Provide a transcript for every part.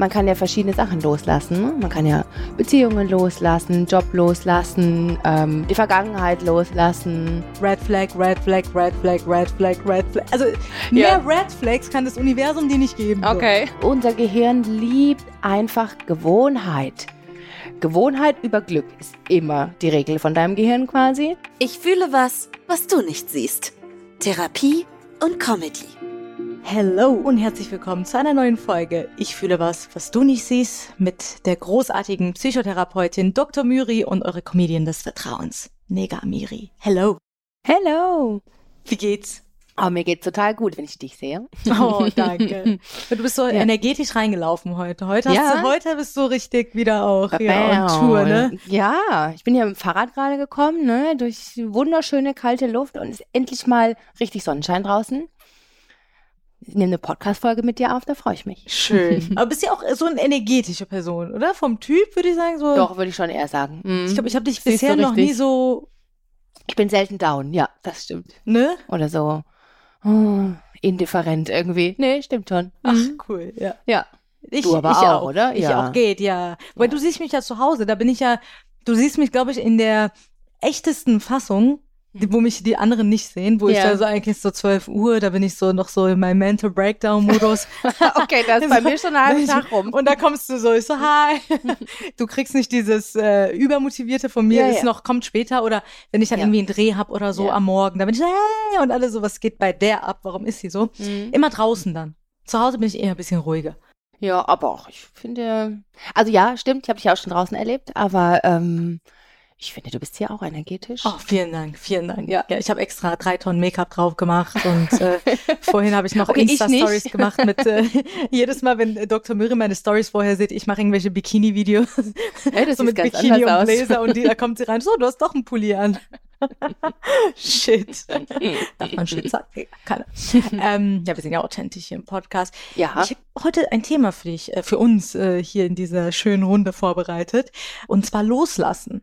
Man kann ja verschiedene Sachen loslassen. Man kann ja Beziehungen loslassen, Job loslassen, ähm, die Vergangenheit loslassen. Red Flag, Red Flag, Red Flag, Red Flag, Red Flag. Also Ja. mehr Red Flags kann das Universum dir nicht geben. so. Unser Gehirn liebt einfach Gewohnheit. Gewohnheit über Glück ist immer die Regel von deinem Gehirn quasi. Ich fühle was, was du nicht siehst. Therapie und Comedy. Hello und herzlich willkommen zu einer neuen Folge. Ich fühle was, was du nicht siehst, mit der großartigen Psychotherapeutin Dr. Myri und eure Comedian des Vertrauens, Nega Miri. Hello. Hello. Wie geht's? Oh, mir geht's total gut, wenn ich dich sehe. Oh, danke. Du bist so energetisch reingelaufen heute. Heute, hast Ja. du, heute bist du richtig wieder auch ja, on Tour, ne? Ja, ich bin ja mit dem Fahrrad gerade gekommen, ne, durch wunderschöne kalte Luft und ist endlich mal richtig Sonnenschein draußen. Ich nehme eine Podcast-Folge mit dir auf, da freue ich mich. Schön. Aber bist ja auch so eine energetische Person, oder? Vom Typ würde ich sagen so. Doch, würde ich schon eher sagen. Mhm. Ich glaube, ich habe dich Siehst bisher noch nie so, Ich bin selten down, ja, das stimmt. ne? Oder so oh, indifferent irgendwie. Nee, stimmt schon. Ach, Mhm. cool, ja. Ja. Ich, Du aber ich auch, oder? Ich Ja. auch geht, ja. Weil du siehst mich ja zu Hause, da bin ich ja, du siehst mich, glaube ich, in der echtesten Fassung, die, wo mich die anderen nicht sehen, wo ich Ja. da so eigentlich so 12 Uhr, da bin ich so noch so in meinem Mental Breakdown-Modus. Okay, das ist bei mir schon einen halben Tag rum. Und da kommst du so, ich so, hi. Du kriegst nicht dieses äh, Übermotivierte von mir, Ja, ist ja. noch, kommt später. Oder wenn ich dann irgendwie einen Dreh hab oder so am Morgen, dann bin ich so, hey, und alle so, was geht bei der ab? Warum ist sie so? Mhm. Immer draußen dann. Zu Hause bin ich eher ein bisschen ruhiger. Ja, aber auch, ich finde, also ja, stimmt, ich habe dich ja auch schon draußen erlebt, aber ähm, ich finde, du bist hier auch energetisch. Oh, vielen Dank, vielen Dank. Ja. Ja, ich habe extra drei Tonnen Make-up drauf gemacht und äh, vorhin habe ich noch Okay, Insta-Stories gemacht mit äh, jedes Mal, wenn äh, Dr. Mürre meine Stories vorher sieht, ich mache irgendwelche Bikini-Videos. Hey, das so mit Bikini und. Blazer und die, da kommt sie rein, so, du hast doch einen Pulli an. Shit. Darf man Shit sagen? Nee, Keine. ähm, ja, wir sind ja authentisch hier im Podcast. Ja. Ich habe heute ein Thema für dich, äh, für uns äh, hier in dieser schönen Runde vorbereitet. Und zwar loslassen.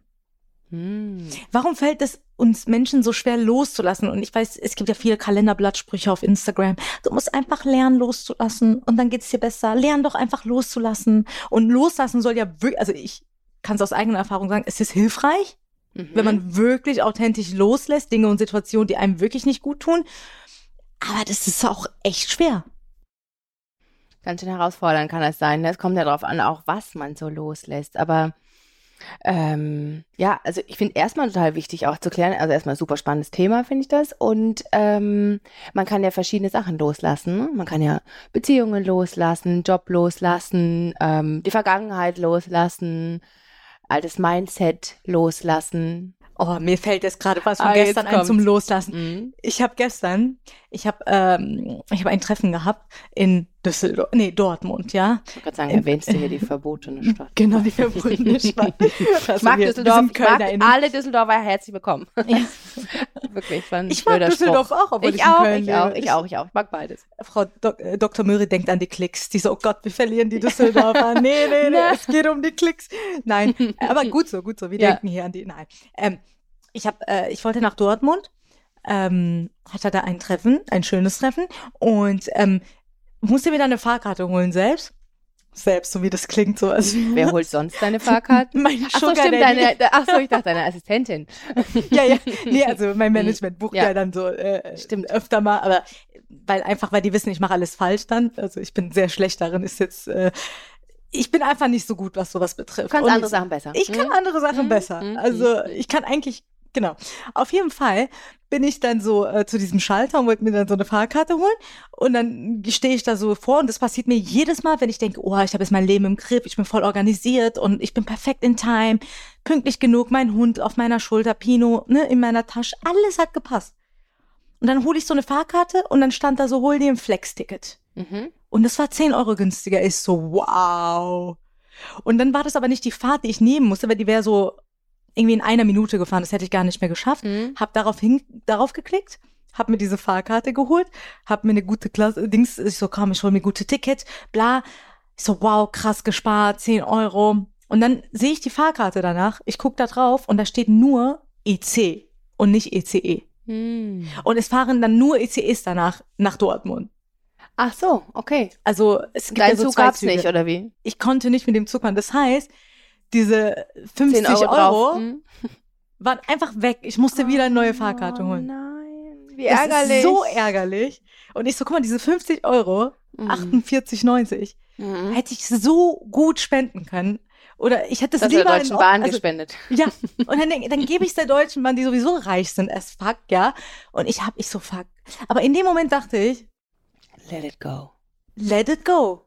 Hm. Warum fällt es uns Menschen so schwer loszulassen? Und ich weiß, es gibt ja viele Kalenderblattsprüche auf Instagram. Du musst einfach lernen loszulassen und dann geht's dir besser. Lern doch einfach loszulassen. Und loslassen soll ja wirklich, also ich kann es aus eigener Erfahrung sagen, es ist hilfreich, Mhm. wenn man wirklich authentisch loslässt, Dinge und Situationen, die einem wirklich nicht gut tun. Aber das ist auch echt schwer. Ganz schön herausfordernd kann das sein. ne? Es kommt ja darauf an, auch was man so loslässt. Aber ähm, ja, also ich finde erstmal total wichtig auch zu klären, also erstmal super spannendes Thema, finde ich das. Und ähm, man kann ja verschiedene Sachen loslassen. ne? Man kann ja Beziehungen loslassen, Job loslassen, ähm, die Vergangenheit loslassen, altes Mindset loslassen. Oh, mir fällt jetzt gerade was von Ah, gestern ein zum Loslassen. Mhm. Ich habe gestern, ich habe ähm, ich habe ein Treffen gehabt in Düsseldorf, nee, Dortmund, ja. Ich wollte gerade sagen, erwähnst du hier die verbotene Stadt. Genau, die verbotene Stadt. Ich mag Düsseldorf, ich mag alle Düsseldorfer herzlich willkommen. Ja. Wirklich, ein Ich mag Düsseldorf Spruch. auch, obwohl ich, ich in auch, ich auch, ich auch, ich auch. Ich mag beides. Frau Dok äh, Dr. Möri denkt an die Klicks. Die so, oh Gott, wir verlieren die Düsseldorfer. Nee, nee, nee, Ne. es geht um die Klicks. Nein, aber gut so, gut so. Wir Ja. denken hier an die, nein. Ähm, ich hab, äh, ich wollte nach Dortmund, ähm, hatte da ein Treffen, ein schönes Treffen und ähm, musste mir dann eine Fahrkarte holen selbst. Selbst, so wie das klingt, so als Wer holt sonst deine Fahrkarten? Mein Ach so, stimmt, deine, ach so, ich dachte deine Assistentin. ja, ja. Nee, also mein Management bucht Ja. ja, dann so äh, Stimmt. öfter mal, aber weil einfach, weil die wissen, ich mache alles falsch dann. Also ich bin sehr schlecht darin, ist jetzt, äh, ich bin einfach nicht so gut, was sowas betrifft. Du kannst Und andere Sachen besser. Ich kann Mhm. andere Sachen Mhm, besser. mhm, Also mhm. ich kann eigentlich, genau. Auf jeden Fall bin ich dann so äh, zu diesem Schalter und wollte mir dann so eine Fahrkarte holen. Und dann stehe ich da so vor und das passiert mir jedes Mal, wenn ich denke, oh, ich habe jetzt mein Leben im Griff, ich bin voll organisiert und ich bin perfekt in Time, pünktlich genug, mein Hund auf meiner Schulter, Pino, ne, in meiner Tasche, alles hat gepasst. Und dann hole ich so eine Fahrkarte und dann stand da so, hol dir ein Flex-Ticket. Mhm. Und das war 10 Euro günstiger. Ich so, wow. Und dann war das aber nicht die Fahrt, die ich nehmen musste, weil die wäre so irgendwie in einer Minute gefahren. Das hätte ich gar nicht mehr geschafft. Mhm. Hab darauf, hin, darauf geklickt, hab mir diese Fahrkarte geholt, hab mir eine gute Klasse, Dings, ich so, komm, ich hol mir gute Ticket, bla. Ich so, wow, krass gespart, 10 Euro. Und dann sehe ich die Fahrkarte danach, ich guck da drauf und da steht nur IC und nicht ECE. Mhm. Und es fahren dann nur ECEs danach nach Dortmund. Ach so, okay. Also es gibt Dein ja so Zug gab's Züge. nicht, oder wie? Ich konnte nicht mit dem Zug fahren. Das heißt, diese 50 10 Euro, drauf. Hm? waren einfach weg. Ich musste wieder eine neue Fahrkarte Oh holen. nein, wie ärgerlich. ist so ärgerlich. Und ich so, guck mal, diese 50 Euro, Mhm. 48,90, Mhm. hätte ich so gut spenden können. Oder ich hätte es Das der lieber Deutschen Bahn also, gespendet. Ja, und dann, dann gebe ich es der Deutschen Bahn, die sowieso reich sind, as fuck, ja. Und ich hab, ich so, fuck. Aber in dem Moment dachte ich, Let it go. let it go.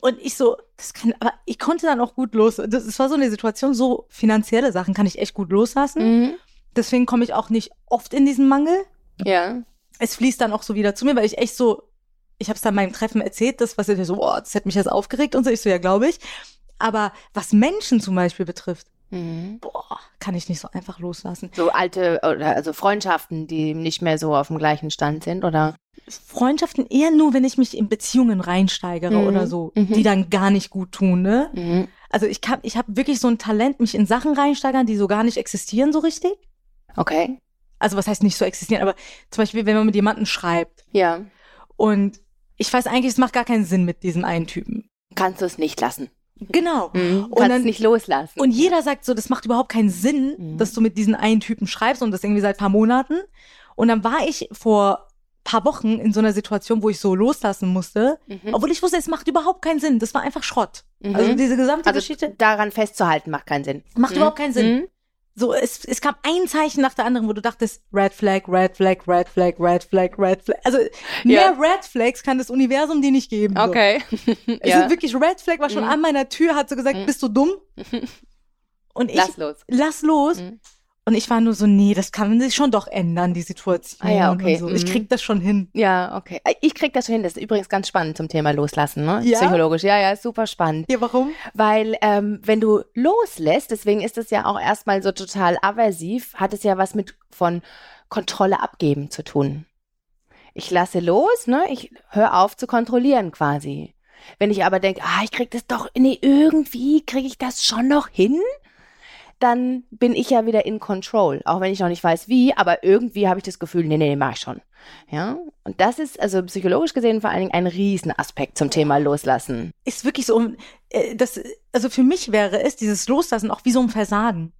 Und ich so, das kann, aber ich konnte dann auch gut los. Das, das war so eine Situation, so finanzielle Sachen kann ich echt gut loslassen. Mhm. Deswegen komme ich auch nicht oft in diesen Mangel. Ja. Es fließt dann auch so wieder zu mir, weil ich echt so, ich habe es dann meinem Treffen erzählt, das, was ich so, boah, das hätte mich jetzt aufgeregt und so. Ich so, ja, glaube ich. Aber was Menschen zum Beispiel betrifft, Mhm. boah, kann ich nicht so einfach loslassen. So alte, oder also Freundschaften, die nicht mehr so auf dem gleichen Stand sind, oder? Freundschaften eher nur, wenn ich mich in Beziehungen reinsteigere Mhm. oder so, Mhm. die dann gar nicht gut tun, ne? Mhm. Also ich kann, ich habe wirklich so ein Talent, mich in Sachen reinsteigern, die so gar nicht existieren so richtig. Okay. Also was heißt nicht so existieren, aber zum Beispiel, wenn man mit jemandem schreibt Ja. und ich weiß eigentlich, es macht gar keinen Sinn mit diesem einen Typen. Kannst du es nicht lassen. Genau. Mhm. Und Kannst dann- nicht loslassen. Und jeder sagt so, das macht überhaupt keinen Sinn, Mhm. dass du mit diesen einen Typen schreibst und das irgendwie seit paar Monaten. Und dann war ich vor paar Wochen in so einer Situation, wo ich so loslassen musste, Mhm. obwohl ich wusste, es macht überhaupt keinen Sinn. Das war einfach Schrott. Mhm. Also diese gesamte Also Geschichte daran festzuhalten macht keinen Sinn. macht Mhm. überhaupt keinen Sinn. So, es, es kam ein Zeichen nach der anderen, wo du dachtest, Red Flag, Red Flag, Red Flag, Red Flag, Red Flag. Also mehr Ja. Red Flags kann das Universum dir nicht geben. So. Okay. Es ja. ist wirklich, Red Flag war schon Mhm. an meiner Tür, hat so gesagt, Mhm. bist du dumm? Und ich, Lass los. lass los. Mhm. Und ich war nur so, nee, das kann sich schon doch ändern, die Situation. Ah ja, okay. So. Ich Mhm. krieg das schon hin. Ja, okay. Ich krieg das schon hin. Das ist übrigens ganz spannend zum Thema Loslassen, ne? Ja? Psychologisch. Ja, ja, super spannend. Ja, warum? Weil ähm, wenn du loslässt, deswegen ist es ja auch erstmal so total aversiv, hat es ja was mit von Kontrolle abgeben zu tun. Ich lasse los, ne? Ich höre auf zu kontrollieren quasi. Wenn ich aber denke, ah, ich krieg das doch, nee, irgendwie kriege ich das schon noch hin, dann bin ich ja wieder in Control, auch wenn ich noch nicht weiß wie, aber irgendwie habe ich das Gefühl, nee, nee, mach ich schon. Ja? Und das ist also psychologisch gesehen vor allen Dingen ein Riesenaspekt zum Thema Loslassen. Ist wirklich so, äh, das, also für mich wäre es, dieses Loslassen auch wie so ein Versagen,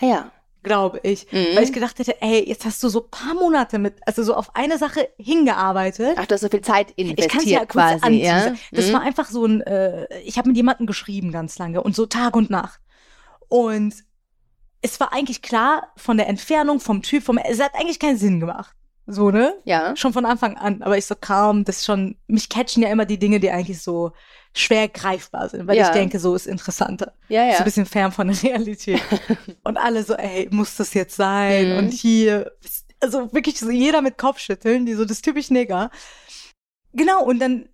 Ah ja. glaube ich. Mhm. Weil ich gedacht hätte, ey, jetzt hast du so paar Monate mit, also so auf eine Sache hingearbeitet. Ach, du hast so viel Zeit Ich kann investiert es ja kurz quasi, ja? Das Mhm. war einfach so ein, äh, ich habe mit jemandem geschrieben ganz lange und so Tag und Nacht. Und es war eigentlich klar von der Entfernung, vom Typ, vom, es hat eigentlich keinen Sinn gemacht. So, ne? ja. Schon von Anfang an. Aber ich so kaum, das ist schon, mich catchen ja immer die Dinge, die eigentlich so schwer greifbar sind, weil Ja. ich denke, so ist interessanter. Ja, So ja. ein bisschen fern von der Realität. und alle so, ey, muss das jetzt sein? Mhm. Und hier, also wirklich so jeder mit Kopfschütteln, die so das typisch Neger. Genau, und dann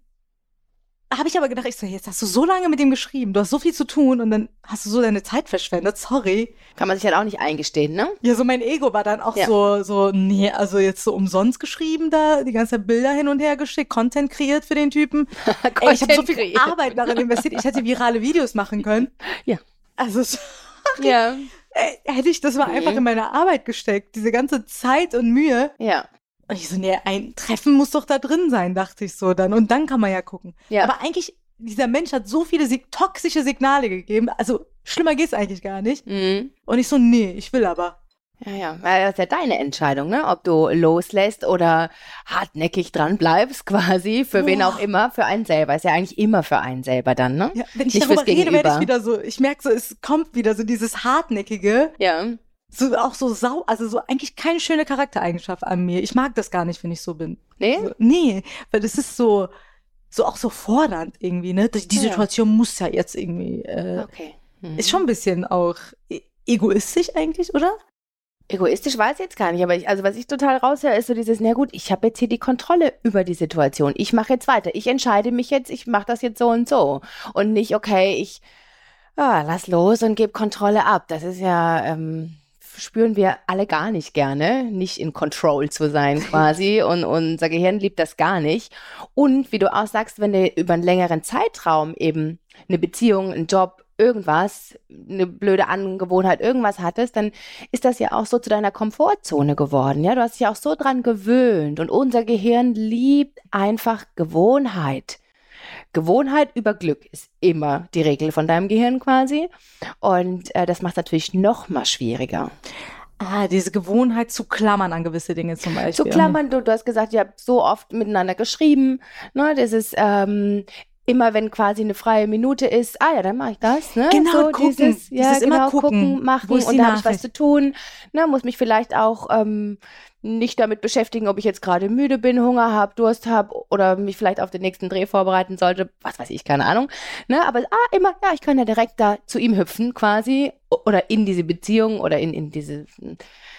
habe ich aber gedacht, ich so, jetzt hast du so lange mit dem geschrieben, du hast so viel zu tun und dann hast du so deine Zeit verschwendet, sorry. Kann man sich halt auch nicht eingestehen, ne? Ja, so mein Ego war dann auch Ja. so, so, nee, also jetzt so umsonst geschrieben da, die ganze Zeit Bilder hin und her geschickt, Content kreiert für den Typen. Ey, ich habe so viel Content Arbeit darin investiert, ich hätte virale Videos machen können. Ja. Also, so, Ja. hätte ich das mal Mhm. einfach in meine Arbeit gesteckt, diese ganze Zeit und Mühe. Ja. Und ich so, nee, ein Treffen muss doch da drin sein, dachte ich so dann. Und dann kann man ja gucken. Ja. Aber eigentlich, dieser Mensch hat so viele sig toxische Signale gegeben. Also, schlimmer geht's eigentlich gar nicht. Mhm. Und ich so, nee, ich will aber. Ja, ja. Weil das ist ja deine Entscheidung, ne? Ob du loslässt oder hartnäckig dran bleibst, quasi, für wen Boah. auch immer, für einen selber. Ist ja eigentlich immer für einen selber dann, ne? Ja, wenn ich Nicht darüber rede, werde ich wieder so, ich merke so, es kommt wieder so dieses Hartnäckige, Ja. So auch so sau, also so eigentlich keine schöne Charaktereigenschaft an mir. Ich mag das gar nicht, wenn ich so bin. Nee? So, nee, weil das ist so, so auch so fordernd irgendwie, ne? Die die Ja. Situation muss ja jetzt irgendwie, äh, Okay. Mhm. ist schon ein bisschen auch e- egoistisch eigentlich, oder? Egoistisch weiß ich jetzt gar nicht, aber ich, also was ich total raushöre, ist so dieses, na gut, ich habe jetzt hier die Kontrolle über die Situation. Ich mache jetzt weiter. Ich entscheide mich jetzt, ich mache das jetzt so und so. Und nicht, okay, ich ah, lass los und gebe Kontrolle ab. Das ist ja, ähm, spüren wir alle gar nicht gerne, nicht in Control zu sein quasi. und, unser Gehirn liebt das gar nicht. Und wie du auch sagst, wenn du über einen längeren Zeitraum eben eine Beziehung, einen Job, irgendwas, eine blöde Angewohnheit, irgendwas hattest, dann ist das ja auch so zu deiner Komfortzone geworden. Ja, du hast dich ja auch so dran gewöhnt und unser Gehirn liebt einfach Gewohnheit. Gewohnheit über Glück ist immer die Regel von deinem Gehirn quasi. Und äh, das macht es natürlich noch mal schwieriger. Ah, diese Gewohnheit zu klammern an gewisse Dinge zum Beispiel. Zu klammern, du, du hast gesagt, ihr habt so oft miteinander geschrieben. Ne, das ist ähm, immer, wenn quasi eine freie Minute ist, ah ja, dann mache ich das. Ne? Genau, so gucken. Dieses, ja, Dieses immer genau, gucken. machen und da habe ich was zu tun. Ne, muss mich vielleicht auch ähm, nicht damit beschäftigen, ob ich jetzt gerade müde bin, Hunger habe, Durst habe oder mich vielleicht auf den nächsten Dreh vorbereiten sollte. Was weiß ich, keine Ahnung. Ne, aber ah, immer, ja, ich kann ja direkt da zu ihm hüpfen quasi oder in diese Beziehung oder in, in diese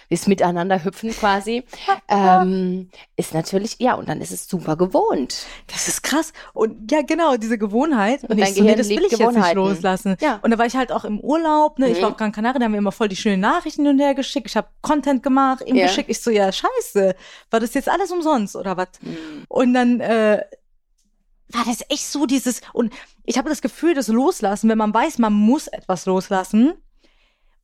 dieses Miteinander hüpfen quasi, ähm, ist natürlich, ja, und dann ist es super gewohnt. Das ist krass. Und ja, genau, diese Gewohnheit. Und, Und ich so, nee, das will ich jetzt nicht loslassen. Ja. Und da war ich halt auch im Urlaub, ne? Ich Mhm. war auf Gran Canaria, da haben wir immer voll die schönen Nachrichten hin und her geschickt. Ich habe Content gemacht, ihm Ja. geschickt. Ich so, ja, scheiße, war das jetzt alles umsonst oder was? Mhm. Und dann äh, war das echt so dieses, und ich habe das Gefühl, das Loslassen, wenn man weiß, man muss etwas loslassen.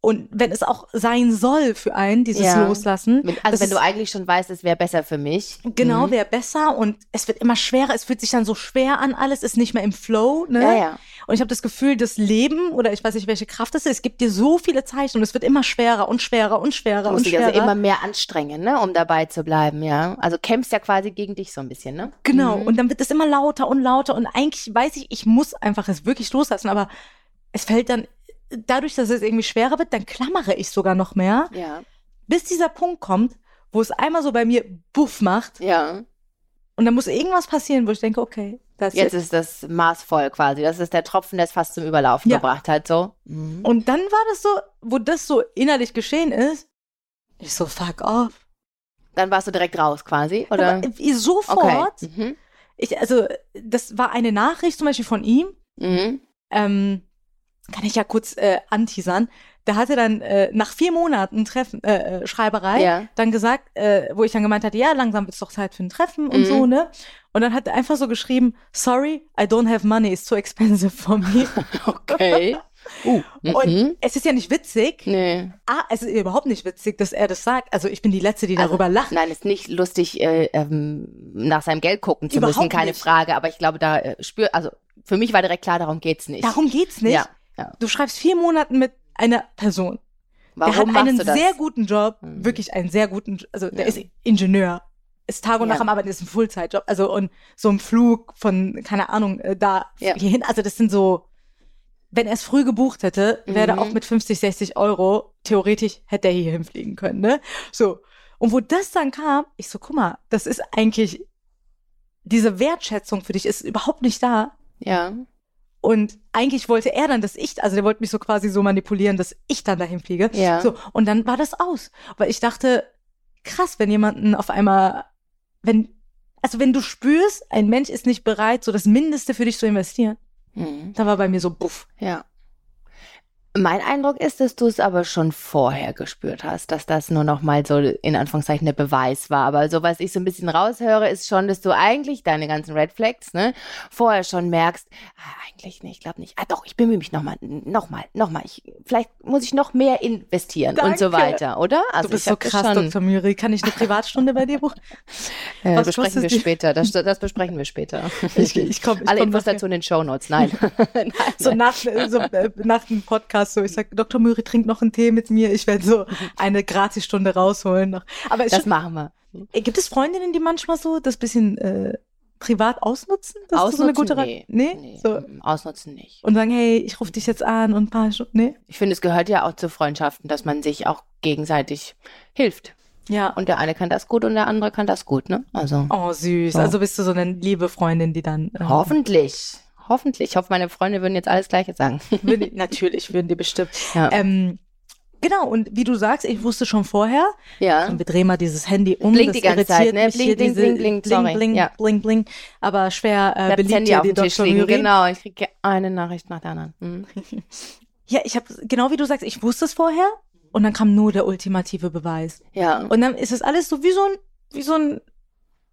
Und wenn es auch sein soll für einen, dieses Ja. Loslassen. Also wenn ist- du eigentlich schon weißt, es wäre besser für mich. Genau, Mhm. wäre besser und es wird immer schwerer, es fühlt sich dann so schwer an, alles ist nicht mehr im Flow, ne? Ja, ja. Und ich habe das Gefühl, das Leben oder ich weiß nicht, welche Kraft es ist, es gibt dir so viele Zeichen und es wird immer schwerer und schwerer und schwerer Du und musst dich schwerer. also immer mehr anstrengen, ne, um dabei zu bleiben, ja. Also kämpfst ja quasi gegen dich so ein bisschen, ne? genau, Mhm. und dann wird es immer lauter und lauter und eigentlich weiß ich, ich muss einfach es wirklich loslassen, aber es fällt dann dadurch, dass es irgendwie schwerer wird, dann klammere ich sogar noch mehr, Ja, bis dieser Punkt kommt, wo es einmal so bei mir buff macht ja. und dann muss irgendwas passieren, wo ich denke, okay, das Jetzt ist das Maß voll quasi. Das ist der Tropfen, der es fast zum Überlaufen Ja. gebracht hat, so. Mhm. Und dann war das so, wo das so innerlich geschehen ist, ich so, fuck off. Dann warst du direkt raus quasi, oder? Aber, äh, sofort. Okay. Mhm. Ich, also, das war eine Nachricht zum Beispiel von ihm, Mhm. ähm, kann ich ja kurz äh, anteasern. Der hatte dann äh, nach vier Monaten Treffen, äh, äh, Schreiberei Ja. dann gesagt, äh, wo ich dann gemeint hatte, ja, langsam wird's doch Zeit für ein Treffen und Mhm. so, ne? Und dann hat er einfach so geschrieben, sorry, I don't have money, it's too expensive for me. Okay. Uh. Und Mhm. es ist ja nicht witzig, Nee. Ah, es ist überhaupt nicht witzig, dass er das sagt. Also ich bin die Letzte, die Also, darüber lacht. Nein, ist nicht lustig, äh, ähm, nach seinem Geld gucken zu Überhaupt müssen, keine nicht. Frage. Aber ich glaube, da äh, spür, also für mich war direkt klar, darum geht's nicht. Darum geht's nicht. Ja, ja. Du schreibst vier Monate mit einer Person. Warum der hat einen sehr guten Job, Mhm. wirklich einen sehr guten, also der Ja. ist Ingenieur. Ist Tag und Ja. Nacht am Arbeiten, ist ein Fullzeitjob. Also und so ein Flug von, keine Ahnung, äh, da Ja. hierhin. Also das sind so, wenn er es früh gebucht hätte, wäre er Mhm. auch mit 50, 60 Euro, theoretisch hätte er hier hinfliegen können, ne? So. Und wo das dann kam, ich so, guck mal, das ist eigentlich, diese Wertschätzung für dich ist überhaupt nicht da. Ja. Und eigentlich wollte er dann, dass ich, also der wollte mich so quasi so manipulieren, dass ich dann dahin fliege. Ja. So, und dann war das aus. Weil ich dachte, krass, wenn jemanden auf einmal, wenn, also wenn du spürst, ein Mensch ist nicht bereit, so das Mindeste für dich zu investieren, Mhm. dann war bei mir so, buff. Ja. Mein Eindruck ist, dass du es aber schon vorher gespürt hast, dass das nur noch mal so in Anführungszeichen der Beweis war. Aber so was ich so ein bisschen raushöre, ist schon, dass du eigentlich deine ganzen Red Flags, ne, vorher schon merkst, ah, eigentlich nicht, ich glaube nicht. Ah doch, ich bemühe mich nochmal, nochmal, nochmal. Ich, vielleicht muss ich noch mehr investieren und so Danke. weiter, oder? Also du bist ich so krass, schon, Dr. Müri. Kann ich eine Privatstunde bei dir buchen? Äh, Was besprechen wir die? später. Das, das besprechen wir später. Ich, ich komm, ich Alle komm Infos dazu in den Shownotes. Nein. nein, So nach, so, äh, nach dem Podcast, so ich sag, Dr. Müri, trink noch einen Tee mit mir. Ich werde so eine Gratisstunde rausholen noch. Aber Das schon, machen wir. äh, gibt es Freundinnen, die manchmal so das bisschen äh, privat ausnutzen? Dass du so eine gute nee. nee? nee. So. mm, Ausnutzen nicht. Und sagen, hey, ich rufe dich jetzt an und ein paar Stunden. Nee? Ich finde, es gehört ja auch zu Freundschaften, dass man sich auch gegenseitig hilft. Ja. Und der eine kann das gut und der andere kann das gut, ne? Also Oh, süß. So. Also bist du so eine liebe Freundin, die dann. Äh, hoffentlich. Hoffentlich. Ich hoffe, meine Freunde würden jetzt alles Gleiche sagen. Würden die, natürlich würden die bestimmt. Ja. Ähm, genau, und wie du sagst, ich wusste schon vorher, ja. wir drehen mal dieses Handy um. Blinkt die ganze Zeit, ne? diese bling, bling, bling, sorry. bling, Ja. bling, bling. Aber schwer äh, beliebt Handy hier auf die dem Tisch liegen. Genau. Ich kriege eine Nachricht nach der anderen. Mhm. Ja, ich habe genau wie du sagst, ich wusste es vorher und dann kam nur der ultimative Beweis. Ja. Und dann ist es alles so wie so ein, wie so ein,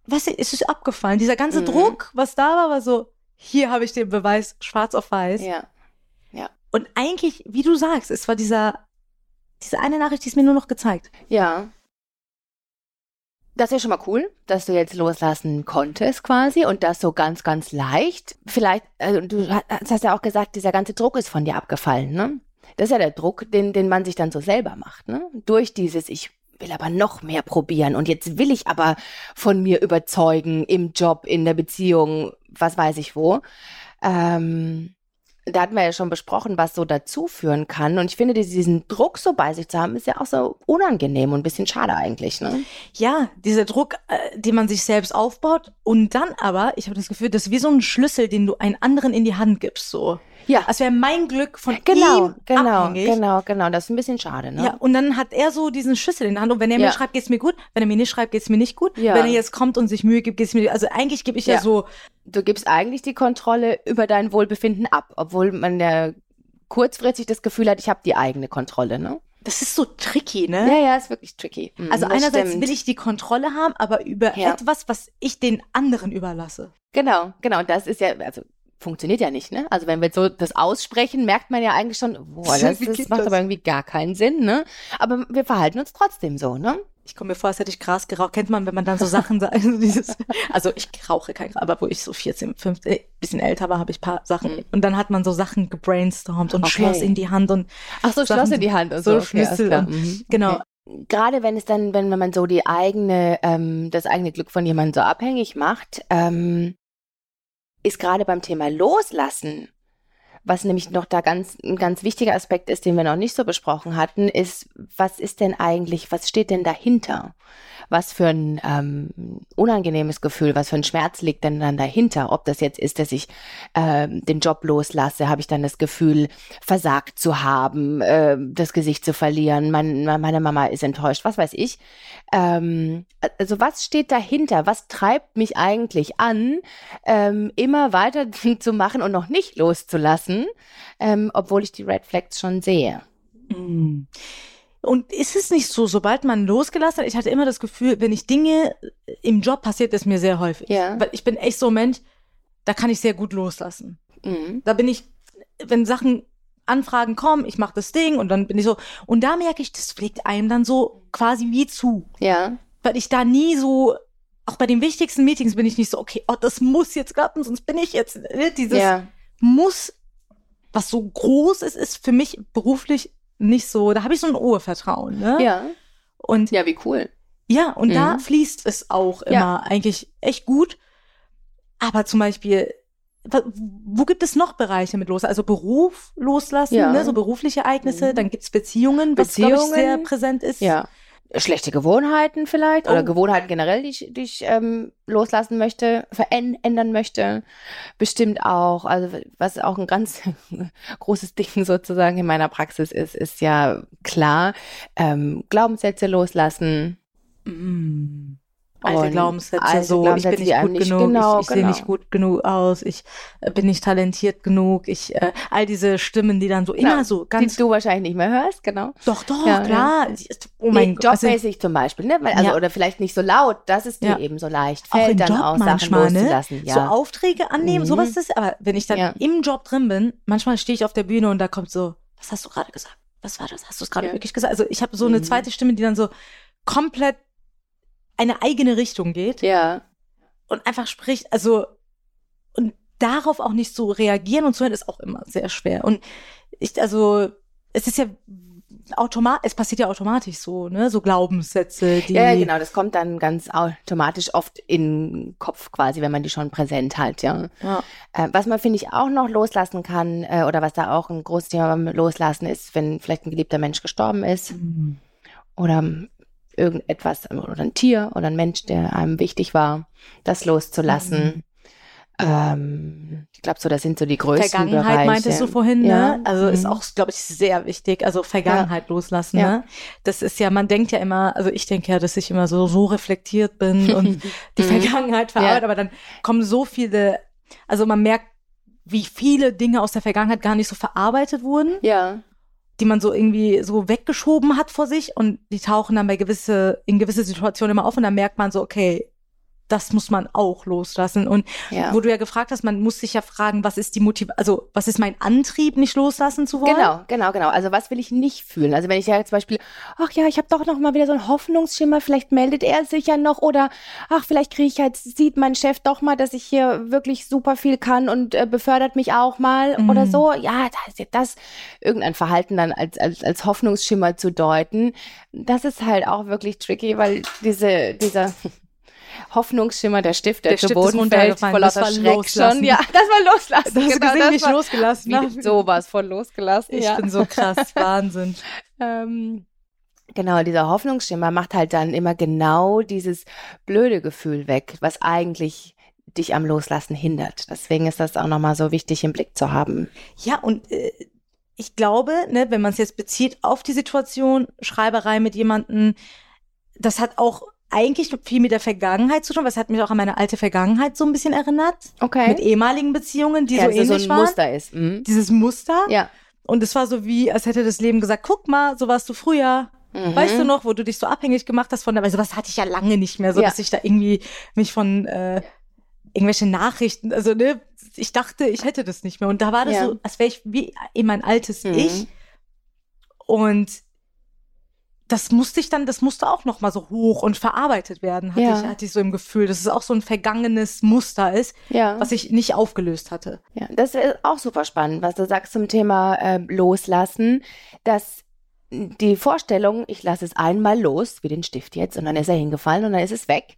was ist es abgefallen? Dieser ganze Mhm. Druck, was da war, war so, hier habe ich den Beweis schwarz auf weiß. ja. Und eigentlich, wie du sagst, es war dieser, diese eine Nachricht, die ist mir nur noch gezeigt. Ja. Das ist ja schon mal cool, dass du jetzt loslassen konntest quasi und das so ganz, ganz leicht. Vielleicht, also du hast ja auch gesagt, dieser ganze Druck ist von dir abgefallen, ne? Das ist ja der Druck, den, den man sich dann so selber macht, ne? Durch dieses, ich will aber noch mehr probieren und jetzt will ich aber von mir überzeugen im Job, in der Beziehung, was weiß ich wo. Ähm, da hatten wir ja schon besprochen, was so dazu führen kann. Und ich finde, diesen Druck so bei sich zu haben, ist ja auch so unangenehm und ein bisschen schade eigentlich. Ne? Ja, dieser Druck, äh, den man sich selbst aufbaut. Und dann aber, ich habe das Gefühl, das ist wie so ein Schlüssel, den du einen anderen in die Hand gibst. So. Ja. Als wäre mein Glück von genau, ihm genau, abhängig. genau, genau. Das ist ein bisschen schade, ne? Ja, und dann hat er so diesen Schlüssel in der Hand. Und wenn er Ja. mir schreibt, geht's mir gut. Wenn er mir nicht schreibt, geht's mir nicht gut. Ja. Wenn er jetzt kommt und sich Mühe gibt, geht's mir. Also eigentlich gebe ich ja, Ja. so. Du gibst eigentlich die Kontrolle über dein Wohlbefinden ab, obwohl man ja kurzfristig das Gefühl hat, ich habe die eigene Kontrolle, ne? Das ist so tricky, ne? Ja, ja, ist wirklich tricky. Mhm, Also einerseits stimmt. will ich die Kontrolle haben, aber über Ja. etwas, was ich den anderen überlasse. Genau, genau. Und das ist ja, also funktioniert ja nicht, ne? Also wenn wir so das aussprechen, merkt man ja eigentlich schon, boah, das, das macht das? aber irgendwie gar keinen Sinn, ne? Aber wir verhalten uns trotzdem so, ne? Ich komme mir vor, als hätte ich Gras geraucht. Kennt man, wenn man dann so Sachen sagt, also dieses, also ich rauche kein Gras, aber wo ich so 14, 15, äh, bisschen älter war, habe ich paar Sachen. Mhm. Und dann hat man so Sachen gebrainstormt und Okay. Schloss in die Hand und Ach so, Sachen- Schloss in die Hand und so so. Schlüssel und- Mhm. genau. Okay. Gerade wenn es dann, wenn man so die eigene, ähm, das eigene Glück von jemandem so abhängig macht, ähm, ist gerade beim Thema Loslassen, was nämlich noch da ganz, ein ganz wichtiger Aspekt ist, den wir noch nicht so besprochen hatten, ist, was ist denn eigentlich, was steht denn dahinter? Was für ein ähm, unangenehmes Gefühl, was für ein Schmerz liegt denn dann dahinter? Ob das jetzt ist, dass ich ähm, den Job loslasse, habe ich dann das Gefühl, versagt zu haben, äh, das Gesicht zu verlieren, mein, meine Mama ist enttäuscht, was weiß ich. Ähm, also was steht dahinter? Was treibt mich eigentlich an, ähm, immer weiter zu machen und noch nicht loszulassen, ähm, obwohl ich die Red Flags schon sehe? Mm. Und ist es nicht so, sobald man losgelassen hat, ich hatte immer das Gefühl, wenn ich Dinge im Job passiert, ist mir sehr häufig. Ja. Weil ich bin echt so ein Mensch, da kann ich sehr gut loslassen. Mhm. Da bin ich, wenn Sachen, Anfragen kommen, ich mache das Ding und dann bin ich so, und da merke ich, das fliegt einem dann so quasi wie zu. Ja, Weil ich da nie so, auch bei den wichtigsten Meetings bin ich nicht so, okay, oh, das muss jetzt klappen, sonst bin ich jetzt, äh, dieses ja, muss, was so groß ist, ist für mich beruflich nicht so, da habe ich so ein Urvertrauen, ne? ja. Und Ja, wie cool. ja, und da Mhm. fließt es auch immer Ja. eigentlich echt gut. Aber zum Beispiel, wo gibt es noch Bereiche mit los? Also Beruf loslassen, Ja. ne? so berufliche Ereignisse, Mhm. dann gibt's Beziehungen, was glaube ich Beziehungen, sehr präsent ist. Ja. Schlechte Gewohnheiten vielleicht oder Oh. Gewohnheiten generell, die ich, die ich ähm, loslassen möchte, verändern möchte. Bestimmt auch. Also was auch ein ganz großes Ding sozusagen in meiner Praxis ist, ist ja klar, ähm, Glaubenssätze loslassen. Mm. Alte Und Glaubenssätze, alte so, Glaubenssätze, ich bin nicht gut nicht- genug, genau, ich, ich sehe genau. nicht gut genug aus, ich äh, bin nicht talentiert genug, ich, äh, all diese Stimmen, die dann so Genau, immer so ganz, die du wahrscheinlich nicht mehr hörst, genau. doch, doch, Ja, klar, oh Nee, mein Gott, also, jobmäßig zum Beispiel, ne? Weil, also, Ja. Oder vielleicht nicht so laut, dass es dir Ja. eben so leicht auch fällt, im dann Job auch Sachen manchmal, ne? loszulassen. Ja. So Aufträge annehmen, Mhm. sowas ist, aber wenn ich dann Ja. im Job drin bin, manchmal stehe ich auf der Bühne und da kommt so, was hast du gerade gesagt? Was war das? Hast du es gerade Ja. wirklich gesagt? Also ich habe so eine Mhm. zweite Stimme, die dann so komplett eine eigene Richtung geht ja. und einfach spricht, also und darauf auch nicht so reagieren und zu hören, ist auch immer sehr schwer. Und ich, also, es ist ja automatisch, es passiert ja automatisch so, ne? So Glaubenssätze, die. Ja, genau, das kommt dann ganz automatisch oft in den Kopf quasi, wenn man die schon präsent hat, ja. Ja. Äh, was man, finde ich, auch noch loslassen kann, äh, oder was da auch ein großes Thema beim Loslassen ist, wenn vielleicht ein geliebter Mensch gestorben ist Mhm. oder irgendetwas oder ein Tier oder ein Mensch, der einem wichtig war, das loszulassen. Ähm, ich glaube, so, das sind so die größten Vergangenheit Bereiche. meintest du vorhin, Ja. ne? Also ist Mhm. auch, glaube ich, sehr wichtig. Also Vergangenheit loslassen, Ja. ne? Das ist ja, man denkt ja immer, also ich denke ja, dass ich immer so, so reflektiert bin und die Mhm. Vergangenheit verarbeitet, aber dann kommen so viele, also man merkt, wie viele Dinge aus der Vergangenheit gar nicht so verarbeitet wurden, Ja, die man so irgendwie so weggeschoben hat vor sich und die tauchen dann bei gewisse, in gewisse Situationen immer auf und dann merkt man so, okay, das muss man auch loslassen. Und Ja. wo du ja gefragt hast, man muss sich ja fragen, was ist die Motivation, also was ist mein Antrieb, nicht loslassen zu wollen? Genau, genau, genau. Also was will ich nicht fühlen? Also wenn ich ja zum Beispiel, ach ja, ich habe doch noch mal wieder so einen Hoffnungsschimmer, vielleicht meldet er sich ja noch oder ach, vielleicht kriege ich jetzt, sieht mein Chef doch mal, dass ich hier wirklich super viel kann und äh, befördert mich auch mal Mhm. oder so. Ja, das ist ja das, irgendein Verhalten dann als, als, als Hoffnungsschimmer zu deuten, das ist halt auch wirklich tricky, weil diese, dieser Hoffnungsschimmer, der Stift, der, Der zu Boden fällt, vor Das lauter war Schreck loslassen. schon. Ja, das war loslassen. Das genau, ich war losgelassen wie sowas von losgelassen. Ich ja. bin so krass, Wahnsinn. Ähm, genau, dieser Hoffnungsschimmer macht halt dann immer genau dieses blöde Gefühl weg, was eigentlich dich am Loslassen hindert. Deswegen ist das auch nochmal so wichtig im Blick zu haben. Ja, und äh, ich glaube, ne, wenn man es jetzt bezieht auf die Situation, Schreiberei mit jemandem, das hat auch eigentlich viel mit der Vergangenheit zu tun, was hat mich auch an meine alte Vergangenheit so ein bisschen erinnert. Okay. Mit ehemaligen Beziehungen, die ja, so es ähnlich so ein waren. Muster ist. Mhm. Dieses Muster. Ja. Und es war so wie, als hätte das Leben gesagt, guck mal, so warst du früher. Mhm. Weißt du noch, wo du dich so abhängig gemacht hast von der, weil sowas hatte ich ja lange nicht mehr, so Ja. dass ich da irgendwie mich von äh, irgendwelche Nachrichten, also ne, ich dachte, ich hätte das nicht mehr. Und da war das Ja. so, als wäre ich wie in mein altes Mhm. Ich. Und das musste ich dann, das musste auch noch mal so hoch und verarbeitet werden, hatte, Ja. ich, hatte ich so im Gefühl, dass es auch so ein vergangenes Muster ist, Ja. was ich nicht aufgelöst hatte. Ja, das ist auch super spannend, was du sagst zum Thema äh, Loslassen, dass die Vorstellung, ich lasse es einmal los, wie den Stift jetzt, und dann ist er hingefallen und dann ist es weg,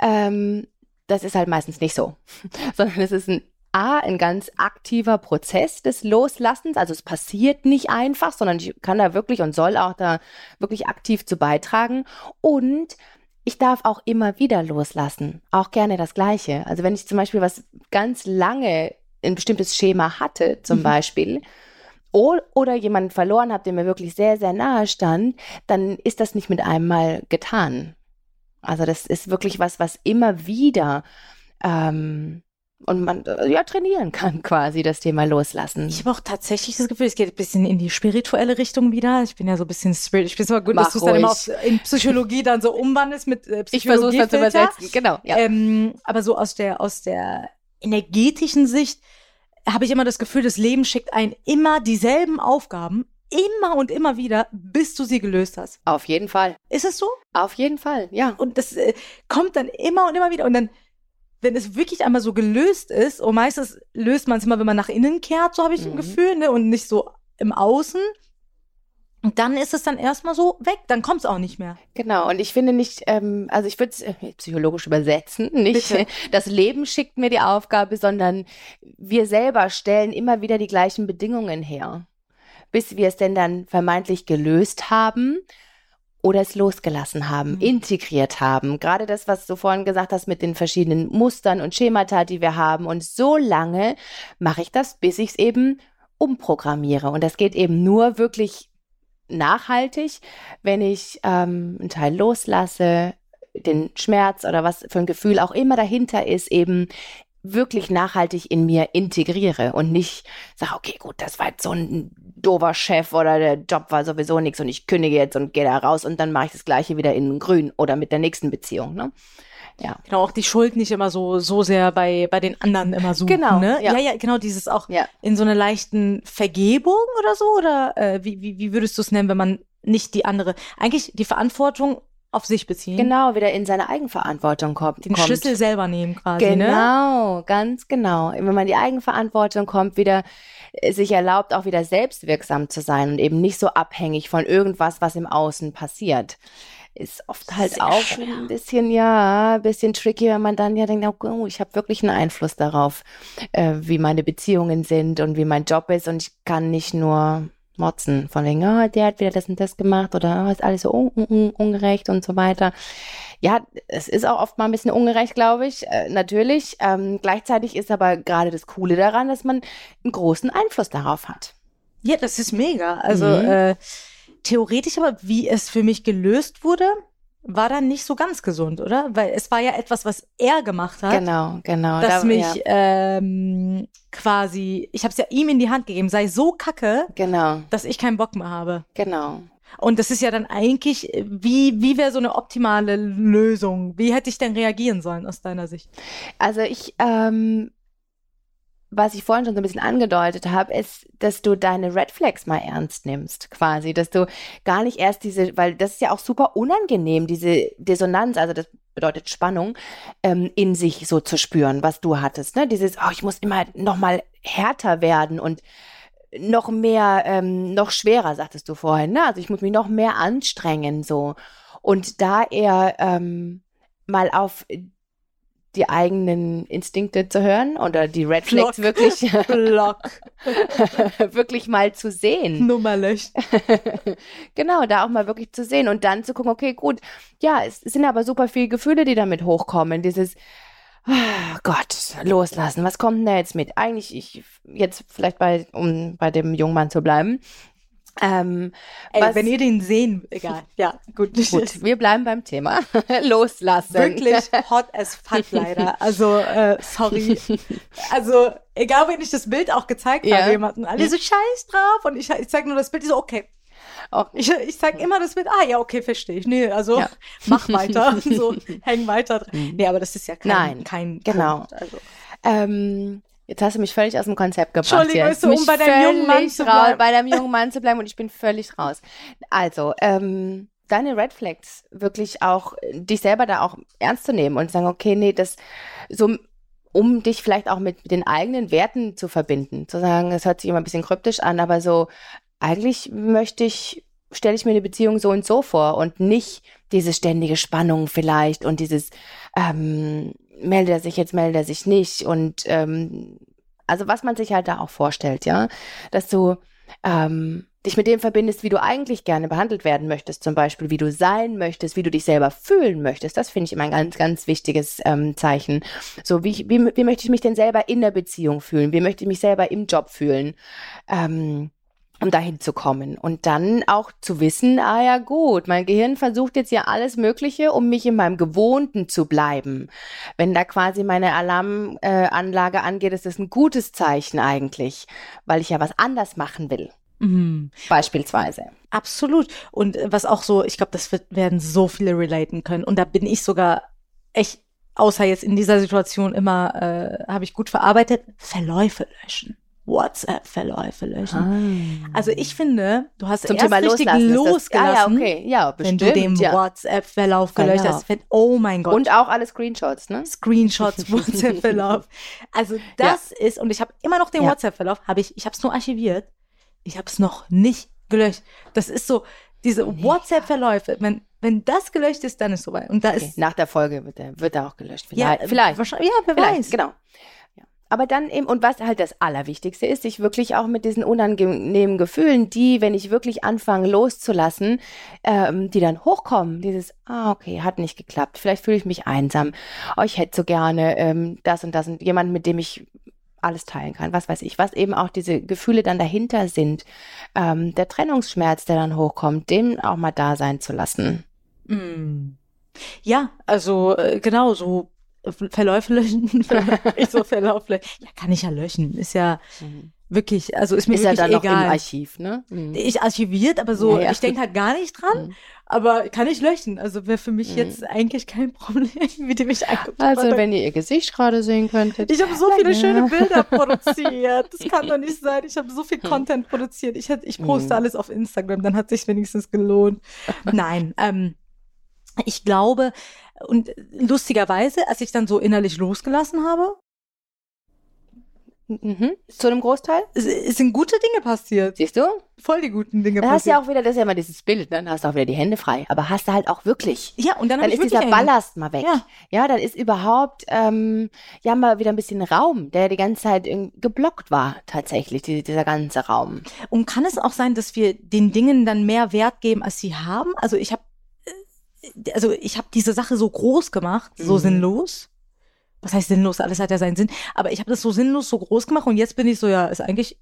ähm, das ist halt meistens nicht so, sondern es ist ein A, ein ganz aktiver Prozess des Loslassens. Also es passiert nicht einfach, sondern ich kann da wirklich und soll auch da wirklich aktiv zu beitragen. Und ich darf auch immer wieder loslassen. Auch gerne das Gleiche. Also wenn ich zum Beispiel was ganz lange ein bestimmtes Schema hatte, zum Mhm. Beispiel, oder jemanden verloren habe, der mir wirklich sehr, sehr nahe stand, dann ist das nicht mit einem Mal getan. Also das ist wirklich was, was immer wieder ähm, und man äh, ja trainieren kann quasi das Thema Loslassen. Ich habe auch tatsächlich das Gefühl, es geht ein bisschen in die spirituelle Richtung wieder. Ich bin ja so ein bisschen spirit. Ich bin zwar gut, Mach dass du es dann immer auf, in Psychologie dann so umwandelst mit äh, Ich versuche es dann zu übersetzen. Genau. Ja. Ähm, aber so aus der, aus der energetischen Sicht habe ich immer das Gefühl, das Leben schickt einen immer dieselben Aufgaben, immer und immer wieder, bis du sie gelöst hast. Auf jeden Fall. Ist es so? Auf jeden Fall. Ja. Und das äh, kommt dann immer und immer wieder. Und dann, wenn es wirklich einmal so gelöst ist, und meistens löst man es immer, wenn man nach innen kehrt, so habe ich Mhm. ein Gefühl, ne? Und nicht so im Außen. Und dann ist es dann erstmal so weg, dann kommt es auch nicht mehr. Genau, und ich finde nicht, ähm, also ich würde es äh, psychologisch übersetzen, nicht Bitte. das Leben schickt mir die Aufgabe, sondern wir selber stellen immer wieder die gleichen Bedingungen her, bis wir es denn dann vermeintlich gelöst haben oder es losgelassen haben, Mhm. integriert haben. Gerade das, was du vorhin gesagt hast mit den verschiedenen Mustern und Schemata, die wir haben. Und so lange mache ich das, bis ich es eben umprogrammiere. Und das geht eben nur wirklich nachhaltig, wenn ich ähm, einen Teil loslasse, den Schmerz oder was für ein Gefühl auch immer dahinter ist, eben wirklich nachhaltig in mir integriere und nicht sage, okay, gut, das war jetzt so ein dover Chef oder der Job war sowieso nichts und ich kündige jetzt und gehe da raus und dann mache ich das gleiche wieder in grün oder mit der nächsten Beziehung. Ne? Ja. Genau, auch die Schuld nicht immer so, so sehr bei, bei den anderen immer suchen. Genau, Ne? ja. ja, ja, genau, dieses auch Ja. in so einer leichten Vergebung oder so? Oder äh, wie, wie, wie würdest du es nennen, wenn man nicht die andere, eigentlich die Verantwortung auf sich beziehen? Genau, wieder in seine Eigenverantwortung kommt. Den kommt. Schlüssel selber nehmen quasi, ne? Genau, ganz genau. Wenn man die Eigenverantwortung kommt, wieder äh, sich erlaubt, auch wieder selbstwirksam zu sein und eben nicht so abhängig von irgendwas, was im Außen passiert. Ist oft halt Sehr auch schwer. ein bisschen, ja, ein bisschen tricky, wenn man dann ja denkt, oh, ich habe wirklich einen Einfluss darauf, äh, wie meine Beziehungen sind und wie mein Job ist und ich kann nicht nur motzen von wegen, oh, der hat wieder das und das gemacht oder oh, ist alles so un un ungerecht und so weiter. Ja, es ist auch oft mal ein bisschen ungerecht, glaube ich, äh, natürlich. Ähm, gleichzeitig ist aber gerade das Coole daran, dass man einen großen Einfluss darauf hat. Ja, das ist mega. Also Mhm. äh, theoretisch aber, wie es für mich gelöst wurde, war dann nicht so ganz gesund, oder? Weil es war ja etwas, was er gemacht hat. Genau, genau. dass da- mich ja, ähm, quasi, ich habe es ja ihm in die Hand gegeben, sei so kacke, genau, dass ich keinen Bock mehr habe. genau. Und das ist ja dann eigentlich, wie, wie wäre so eine optimale Lösung? Wie hätte ich denn reagieren sollen aus deiner Sicht? Also ich, ähm, was ich vorhin schon so ein bisschen angedeutet habe, ist, dass du deine Red Flags mal ernst nimmst, quasi, dass du gar nicht erst diese, weil das ist ja auch super unangenehm, diese Dissonanz, also das bedeutet Spannung, ähm, in sich so zu spüren, was du hattest, ne? Dieses, oh, ich muss immer noch mal härter werden und noch mehr, ähm, noch schwerer, sagtest du vorhin, ne? Also ich muss mich noch mehr anstrengen, so. Und da eher ähm, mal auf die eigenen Instinkte zu hören oder die Red Flags Block. wirklich, wirklich mal zu sehen. Nummer löscht. genau, da auch mal wirklich zu sehen und dann zu gucken, okay, gut, ja, es sind aber super viele Gefühle, die damit hochkommen. Dieses, ah, Gott, loslassen. Was kommt denn da jetzt mit? Eigentlich, ich, jetzt vielleicht bei, um bei dem jungen Mann zu bleiben. Ähm, Ey, was, wenn ihr den sehen, egal. Ja, gut. gut, wir bleiben beim Thema. loslassen. Wirklich hot as fuck leider. Also, äh, sorry. Also, egal, wenn ich das Bild auch gezeigt Ja. habe, jemanden, alle so scheiß drauf und ich, ich zeig nur das Bild, die so, okay. Auch- Ich, ich zeig immer das Bild, ah ja, okay, verstehe ich. Nee, also Ja. mach weiter. so, häng weiter dran. Mhm. Nee, aber das ist ja kein, Nein, kein genau. Punkt, also. Ähm, jetzt hast du mich völlig aus dem Konzept gebracht. Entschuldigung, jetzt. so, um bei deinem jungen Mann zu bleiben. Bei deinem jungen Mann zu bleiben und ich bin völlig raus. Also, ähm, deine Red Flags wirklich auch, dich selber da auch ernst zu nehmen und sagen, okay, nee, das so, um dich vielleicht auch mit den eigenen Werten zu verbinden. Zu sagen, das hört sich immer ein bisschen kryptisch an, aber so, eigentlich möchte ich, stelle ich mir eine Beziehung so und so vor und nicht diese ständige Spannung vielleicht und dieses, ähm, meldet er sich jetzt, meldet er sich nicht und ähm, also was man sich halt da auch vorstellt, ja, dass du ähm, dich mit dem verbindest, wie du eigentlich gerne behandelt werden möchtest, zum Beispiel, wie du sein möchtest, wie du dich selber fühlen möchtest. Das finde ich immer ein ganz, ganz wichtiges ähm, Zeichen. So, wie, wie, wie möchte ich mich denn selber in der Beziehung fühlen? Wie möchte ich mich selber im Job fühlen? Ähm, um dahin zu kommen und dann auch zu wissen, ah ja gut, mein Gehirn versucht jetzt ja alles Mögliche, um mich in meinem Gewohnten zu bleiben. Wenn da quasi meine Alarmanlage äh, angeht, ist das ein gutes Zeichen eigentlich, weil ich ja was anders machen will, Mhm. beispielsweise. Absolut. Und äh, was auch so, ich glaube, das wird, werden so viele relaten können. Und da bin ich sogar echt, außer jetzt in dieser Situation immer, äh, habe ich gut verarbeitet, Verläufe löschen. WhatsApp-Verläufe löschen. Also ich finde, du hast Zum erst Thema richtig Loslassen. ist das- losgelassen, Ah, ja, okay. Ja, wenn bestimmt. du den ja. WhatsApp-Verlauf gelöscht Genau. hast. Wenn, oh mein Gott. Und auch alle Screenshots, ne? Screenshots, WhatsApp-Verlauf. Also das ist, und ich habe immer noch den Ja. WhatsApp-Verlauf, habe ich, ich habe es nur archiviert. Ich habe es noch nicht gelöscht. Das ist so, diese WhatsApp-Verläufe, wenn, wenn das gelöscht ist, dann ist soweit. Und da Okay. ist, Nach der Folge wird er, wird er auch gelöscht. ja, Vielleicht. vielleicht. wahrscheinlich, ja, wer Vielleicht, weiß. genau. Aber dann eben, und was halt das Allerwichtigste ist, sich wirklich auch mit diesen unangenehmen Gefühlen, die, wenn ich wirklich anfange loszulassen, ähm, die dann hochkommen, dieses, ah, okay, hat nicht geklappt, vielleicht fühle ich mich einsam, oh, ich hätte so gerne ähm, das und das und jemanden, mit dem ich alles teilen kann, was weiß ich, was eben auch diese Gefühle dann dahinter sind, ähm, der Trennungsschmerz, der dann hochkommt, den auch mal da sein zu lassen. Mm. Ja, also äh, genau, so Verläufe löschen. ich so Verlauf löschen. Ja, kann ich ja löschen. Ist ja wirklich, also ist mir Ist ja wirklich dann noch im egal. Archiv, ne? Mhm. ich archiviert, aber so, Ja, ja. ich denke halt gar nicht dran, Mhm. aber kann ich löschen. Also wäre für mich Mhm. jetzt eigentlich kein Problem, wie die mich anguckt. Also, wenn ihr ihr Gesicht gerade sehen könntet. ich habe so viele Ja. schöne Bilder produziert. Das kann doch nicht sein. Ich habe so viel Content produziert. Ich, hätte, ich poste Mhm. alles auf Instagram, dann hat sich wenigstens gelohnt. Nein, ähm, ich glaube, und lustigerweise, als ich dann so innerlich losgelassen habe, Mhm. Zu einem Großteil? es, es sind gute Dinge passiert. Siehst du? Voll die guten Dinge Dann hast du passiert. ja auch wieder, das ist ja immer dieses Bild, ne? dann hast du auch wieder die Hände frei. Aber hast du halt auch wirklich. ja, und dann, Dann ist dieser Ballast mal weg. Ja. Ja, dann ist überhaupt, ähm, ja, mal wieder ein bisschen Raum, der die ganze Zeit geblockt war, tatsächlich, die, dieser ganze Raum. Und kann es auch sein, dass wir den Dingen dann mehr Wert geben, als sie haben? Also ich habe also ich habe diese Sache so groß gemacht, so Mhm. sinnlos. Was heißt sinnlos? Alles hat ja seinen Sinn. Aber ich habe das so sinnlos, so groß gemacht und jetzt bin ich so, ja, ist eigentlich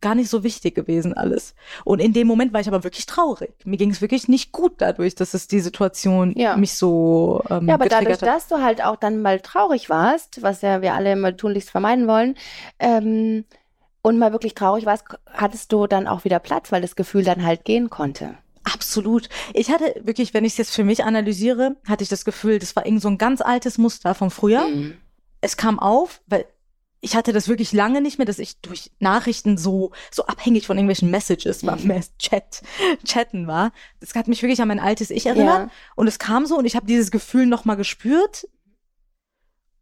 gar nicht so wichtig gewesen alles. Und in dem Moment war ich aber wirklich traurig. Mir ging es wirklich nicht gut dadurch, dass es die Situation Ja. mich so ähm, Ja, aber dadurch, hat. dass du halt auch dann mal traurig warst, was ja wir alle immer tunlichst vermeiden wollen, ähm, und mal wirklich traurig warst, hattest du dann auch wieder Platz, weil das Gefühl dann halt gehen konnte. Absolut. Ich hatte wirklich, wenn ich es jetzt für mich analysiere, hatte ich das Gefühl, das war irgend so ein ganz altes Muster von früher. Mhm. Es kam auf, weil ich hatte das wirklich lange nicht mehr, dass ich durch Nachrichten so, so abhängig von irgendwelchen Messages war, Mhm. mehr Chat, Chatten war. Das hat mich wirklich an mein altes Ich erinnert. Ja. Und es kam so und ich habe dieses Gefühl nochmal gespürt.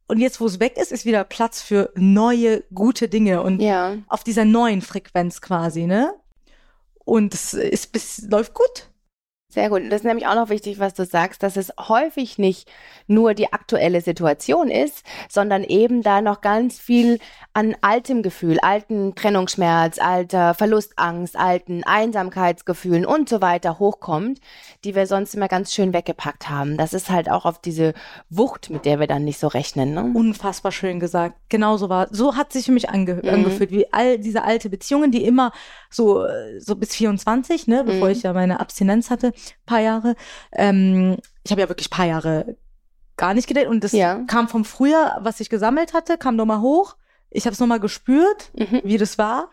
Und jetzt, wo es weg ist, ist wieder Platz für neue, gute Dinge und Ja. auf dieser neuen Frequenz quasi, ne? Und es ist bis, läuft gut. Sehr gut. Und das ist nämlich auch noch wichtig, was du sagst, dass es häufig nicht nur die aktuelle Situation ist, sondern eben da noch ganz viel an altem Gefühl, alten Trennungsschmerz, alter Verlustangst, alten Einsamkeitsgefühlen und so weiter hochkommt, die wir sonst immer ganz schön weggepackt haben. Das ist halt auch auf diese Wucht, mit der wir dann nicht so rechnen. Ne? Unfassbar schön gesagt. Genau so war. So hat sich für mich ange Mhm. angefühlt, wie all diese alte Beziehungen, die immer so, äh, so bis 24, ne, bevor Mhm. ich ja meine Abstinenz hatte, paar Jahre. Ähm, ich habe ja wirklich paar Jahre gar nicht gedatet und das Ja. kam vom Frühjahr, was ich gesammelt hatte, kam nochmal hoch. Ich habe es nochmal gespürt, Mhm. wie das war.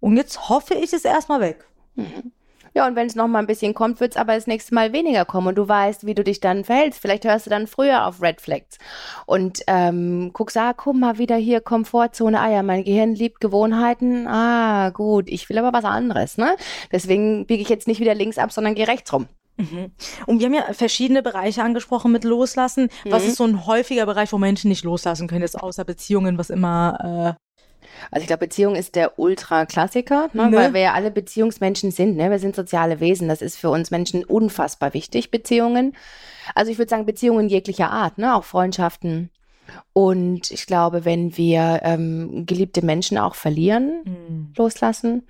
Und jetzt hoffe ich es erstmal weg. Mhm. Ja, und wenn es noch mal ein bisschen kommt, wird es aber das nächste Mal weniger kommen und du weißt, wie du dich dann verhältst. Vielleicht hörst du dann früher auf Red Flags und ähm, guckst, ah, guck mal, wieder hier Komfortzone. Ah ja, mein Gehirn liebt Gewohnheiten. Ah, gut, ich will aber was anderes, ne? Deswegen biege ich jetzt nicht wieder links ab, sondern gehe rechts rum. Mhm. Und wir haben ja verschiedene Bereiche angesprochen mit Loslassen. Was Mhm. ist so ein häufiger Bereich, wo Menschen nicht loslassen können, jetzt außer Beziehungen, was immer Also ich glaube, Beziehung ist der Ultra-Klassiker, ne? Ne? weil wir ja alle Beziehungsmenschen sind. Ne? Wir sind soziale Wesen. Das ist für uns Menschen unfassbar wichtig, Beziehungen. Also ich würde sagen, Beziehungen jeglicher Art, ne? auch Freundschaften. Und ich glaube, wenn wir ähm, geliebte Menschen auch verlieren, äh, loslassen.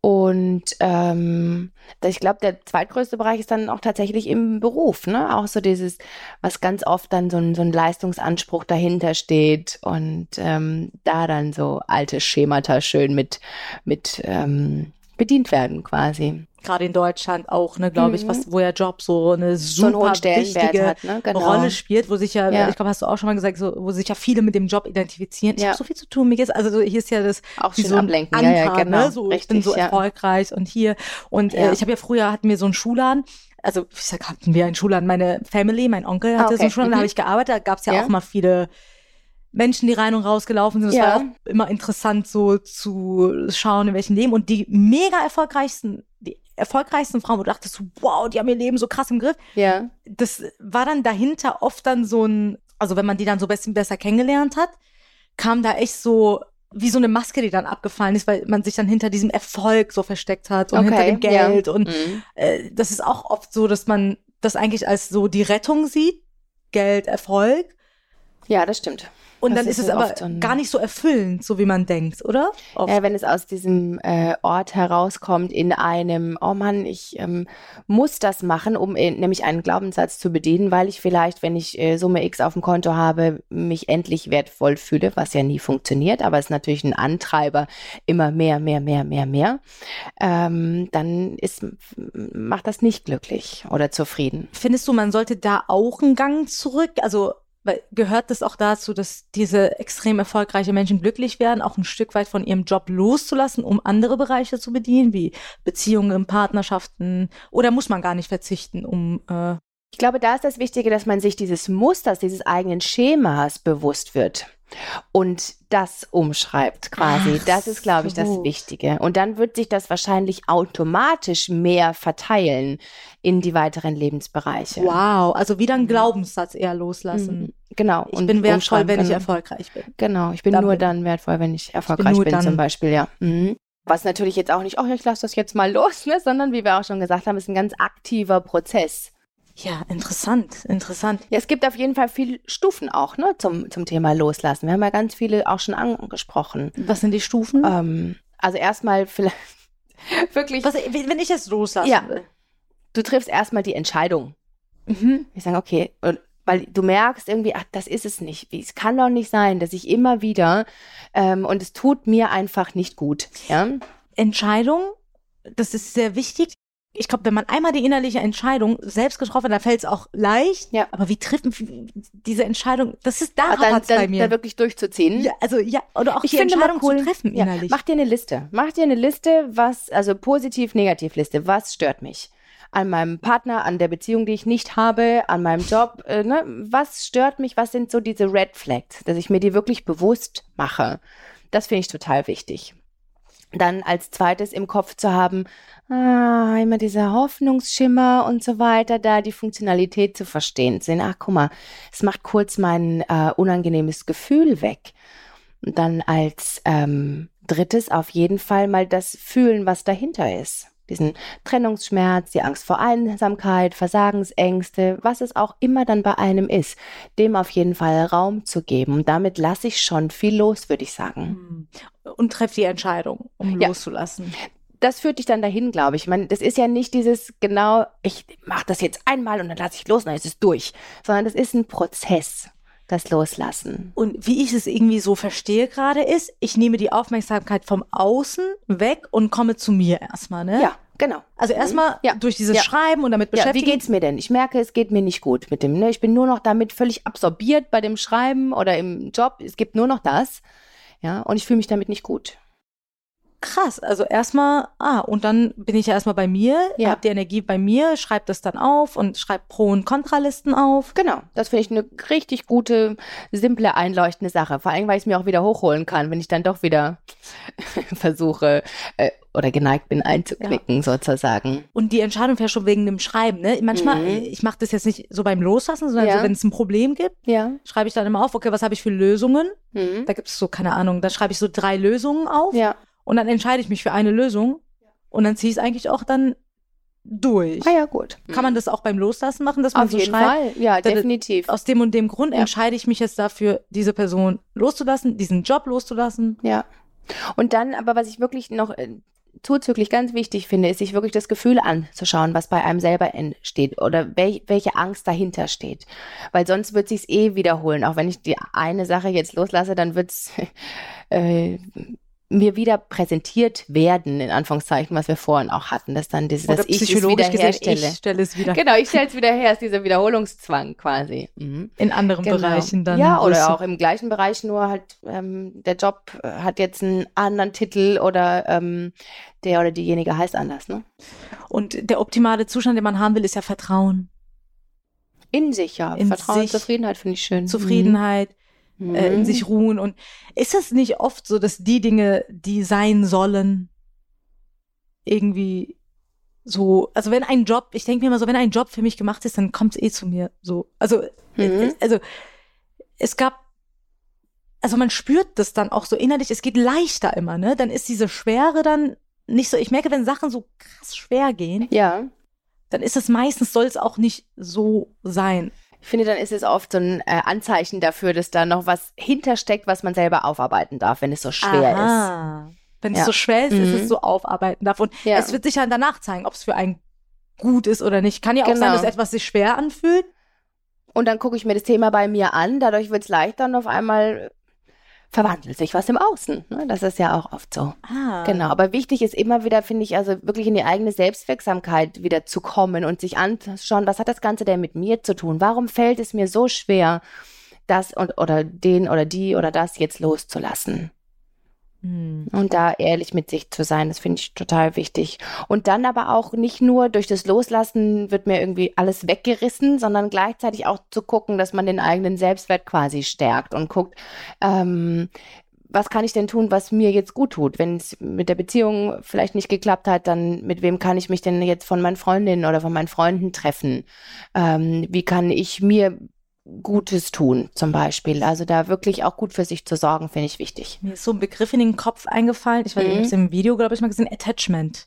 Und ähm, ich glaube, der zweitgrößte Bereich ist dann auch tatsächlich im Beruf, ne? Auch so dieses, was ganz oft dann so ein, so ein Leistungsanspruch dahinter steht und ähm, da dann so alte Schemata schön mit, mit ähm, bedient werden quasi. Gerade in Deutschland auch, ne, glaube ich, Mhm. was, wo ja Job so eine So einen super Stellenwert wichtige hat, ne? Genau. Rolle spielt, wo sich ja, Ja. ich glaube, hast du auch schon mal gesagt, so, wo sich ja viele mit dem Job identifizieren. Ich Ja. habe so viel zu tun, mir geht's, also so, hier ist ja das Auch schön so ein ablenken. Anker, ja, ja, genau. ne? so, ich bin Richtig, so erfolgreich und hier und äh, ich habe ja früher hatten wir so einen Schulladen. Also ich sag, hatten wir einen Schulladen. Meine Family, mein Onkel hatte Ah, so okay. einen Schulladen, da Mhm. habe ich gearbeitet. Da gab es ja, Ja. auch mal viele Menschen, die rein und raus gelaufen sind. Es Ja. war auch immer interessant, so zu schauen, in welchem Leben. Und die mega erfolgreichsten, erfolgreichsten Frauen, wo du dachtest, wow, die haben ihr Leben so krass im Griff. Ja. Das war dann dahinter oft dann so ein, also wenn man die dann so ein bisschen besser kennengelernt hat, kam da echt so wie so eine Maske, die dann abgefallen ist, weil man sich dann hinter diesem Erfolg so versteckt hat und hinter dem ja. Geld. Und Mhm. äh, das ist auch oft so, dass man das eigentlich als so die Rettung sieht. Geld, Erfolg. Ja, das stimmt. Und Das dann ist ist es aber so gar nicht so erfüllend, so wie man denkt, oder? Oft. Ja, wenn es aus diesem äh, Ort herauskommt in einem, oh Mann, ich ähm, muss das machen, um äh, nämlich einen Glaubenssatz zu bedienen, weil ich vielleicht, wenn ich äh, Summe X auf dem Konto habe, mich endlich wertvoll fühle, was ja nie funktioniert, aber es ist natürlich ein Antreiber, immer mehr, mehr, mehr, mehr, mehr, ähm, dann ist, macht das nicht glücklich oder zufrieden. Findest du, man sollte da auch einen Gang zurück? Also gehört das auch dazu, dass diese extrem erfolgreiche Menschen glücklich werden, auch ein Stück weit von ihrem Job loszulassen, um andere Bereiche zu bedienen, wie Beziehungen, Partnerschaften? Oder muss man gar nicht verzichten, um äh, Ich glaube, da ist das Wichtige, dass man sich dieses Musters, dieses eigenen Schemas bewusst wird und das umschreibt quasi. Ach das ist, glaube ich, das. Wichtige. Und dann wird sich das wahrscheinlich automatisch mehr verteilen in die weiteren Lebensbereiche. wow, also wieder ein Glaubenssatz eher loslassen. Mhm. Genau. Ich bin wertvoll, wenn ich erfolgreich bin. Genau, ich bin Dann nur bin- dann wertvoll, wenn ich erfolgreich nur bin, dann- zum Beispiel, ja. Mhm. Was natürlich jetzt auch nicht, oh, ich lasse das jetzt mal los, ne, sondern wie wir auch schon gesagt haben, ist ein ganz aktiver Prozess. Ja, interessant, interessant. Ja, es gibt auf jeden Fall viele Stufen auch, ne, zum, zum Thema Loslassen. Wir haben ja ganz viele auch schon angesprochen. Was sind die Stufen? Ähm, also erstmal vielleicht wirklich, Was, wenn ich jetzt loslassen Ja. will? du triffst erstmal die Entscheidung. Mhm. Ich sage, okay, und, weil du merkst irgendwie, ach, das ist es nicht. Es kann doch nicht sein, dass ich immer wieder ähm, und es tut mir einfach nicht gut. Ja, Entscheidung, das ist sehr wichtig. Ich glaube, wenn man einmal die innerliche Entscheidung selbst getroffen hat, dann fällt es auch leicht. Ja. Aber wie trifft diese Entscheidung? Das ist da Ah, dann, hapert's bei dann mir. da wirklich durchzuziehen. ja, also ja, oder auch Ich die finde Entscheidung cool, zu treffen ja, innerlich. Mach dir eine Liste. Mach dir eine Liste, was, also positiv, negativ Liste. Was stört mich? an meinem Partner, an der Beziehung, die ich nicht habe, an meinem Job. Äh, ne? Was stört mich? Was sind so diese Red Flags? Dass ich mir die wirklich bewusst mache. Das finde ich total wichtig. Dann als zweites im Kopf zu haben, ah, immer dieser Hoffnungsschimmer und so weiter, da die Funktionalität zu verstehen. Sehen, ach guck mal, es macht kurz mein äh, unangenehmes Gefühl weg. Und dann als ähm, drittes auf jeden Fall mal das Fühlen, was dahinter ist diesen Trennungsschmerz, die Angst vor Einsamkeit, Versagensängste, was es auch immer dann bei einem ist, dem auf jeden Fall Raum zu geben. Und damit lasse ich schon viel los, würde ich sagen. Hm. Und treffe die Entscheidung, um ja. loszulassen. Das führt dich dann dahin, glaube ich. Ich meine, das ist ja nicht dieses genau, ich mache das jetzt einmal und dann lasse ich los und dann ist es durch, sondern das ist ein Prozess das Loslassen. Und wie ich es irgendwie so verstehe gerade ist, ich nehme die Aufmerksamkeit vom Außen weg und komme zu mir erstmal, ne? Ja, genau. Also erstmal mhm. ja. durch dieses ja. Schreiben und damit beschäftigen. Ja, wie geht's mir denn? Ich merke, es geht mir nicht gut mit dem, ne? Ich bin nur noch damit völlig absorbiert bei dem Schreiben oder im Job. Es gibt nur noch das. Ja, und ich fühle mich damit nicht gut krass. Also erstmal, ah, und dann bin ich ja erstmal bei mir, ja. hab die Energie bei mir, schreib das dann auf und schreib Pro- und Kontralisten auf. Genau, das finde ich eine richtig gute, simple, einleuchtende Sache. Vor allem, weil ich es mir auch wieder hochholen kann, wenn ich dann doch wieder versuche äh, oder geneigt bin einzuknicken ja. sozusagen. Und die Entscheidung wäre schon wegen dem Schreiben, ne? Manchmal, mhm. ich mache das jetzt nicht so beim Loslassen, sondern ja. so, wenn es ein Problem gibt, ja. schreibe ich dann immer auf, okay, was habe ich für Lösungen? Mhm. Da gibt es so, keine Ahnung, da schreibe ich so drei Lösungen auf. Ja. Und dann entscheide ich mich für eine Lösung und dann ziehe ich es eigentlich auch dann durch. Ah ja, gut. Kann man das auch beim Loslassen machen, dass man Auf so jeden schreibt? Fall, ja, definitiv. Aus dem und dem Grund ja. entscheide ich mich jetzt dafür, diese Person loszulassen, diesen Job loszulassen. Ja. Und dann, aber was ich wirklich noch äh, zuzüglich ganz wichtig finde, ist sich wirklich das Gefühl anzuschauen, was bei einem selber entsteht oder wel welche Angst dahinter steht. Weil sonst wird sich's eh wiederholen. Auch wenn ich die eine Sache jetzt loslasse, dann wird's äh, mir wieder präsentiert werden, in Anführungszeichen, was wir vorhin auch hatten, dass dann dieses, dass ich es wieder herstelle. ich stelle es wieder. Genau, ich stelle es wieder her, ist dieser Wiederholungszwang quasi. Mhm. In anderen genau. Bereichen dann. Ja, oder auch im gleichen Bereich, nur halt ähm, der Job hat jetzt einen anderen Titel oder ähm, der oder diejenige heißt anders, ne? Und der optimale Zustand, den man haben will, ist ja Vertrauen. In sich, ja. In Vertrauen, sich, Zufriedenheit finde ich schön. Zufriedenheit. Mhm mhm. äh, in sich ruhen. Und ist es nicht oft so, dass die Dinge, die sein sollen, irgendwie so, also wenn ein Job, ich denke mir immer so, wenn ein Job für mich gemacht ist, dann kommt es eh zu mir. So, also, äh, mhm. also es gab, also man spürt das dann auch so innerlich, es geht leichter immer, ne? Dann ist diese Schwere dann nicht so, ich merke, wenn Sachen so krass schwer gehen, ja. dann ist es meistens, soll es auch nicht so sein. Ich finde, dann ist es oft so ein äh, Anzeichen dafür, dass da noch was hintersteckt, was man selber aufarbeiten darf, wenn es so schwer Aha. ist. Wenn ja. es so schwer ist, mhm. ist es mhm. so aufarbeiten darf. Und ja. es wird sich dann danach zeigen, ob es für einen gut ist oder nicht. Kann ja auch genau. sein, dass etwas sich schwer anfühlt. Und dann gucke ich mir das Thema bei mir an. Dadurch wird es leichter und auf einmal verwandelt sich was im Außen. Ne? Das ist ja auch oft so. Ah. Genau. Aber wichtig ist immer wieder, finde ich, also wirklich in die eigene Selbstwirksamkeit wieder zu kommen und sich anzuschauen, was hat das Ganze denn mit mir zu tun? Warum fällt es mir so schwer, das und oder den oder die oder das jetzt loszulassen? Hm. Und da ehrlich mit sich zu sein, das finde ich total wichtig. Und dann aber auch nicht nur durch das Loslassen wird mir irgendwie alles weggerissen, sondern gleichzeitig auch zu gucken, dass man den eigenen Selbstwert quasi stärkt und guckt, ähm, was kann ich denn tun, was mir jetzt gut tut? Wenn es mit der Beziehung vielleicht nicht geklappt hat, dann mit wem kann ich mich denn jetzt von meinen Freundinnen oder von meinen Freunden treffen? Ähm, wie kann ich mir Gutes tun, zum Beispiel. Also da wirklich auch gut für sich zu sorgen, finde ich wichtig. Mir ist so ein Begriff in den Kopf eingefallen. Ich weiß nicht, mhm. ich habe es im Video, glaube ich, mal gesehen. Attachment.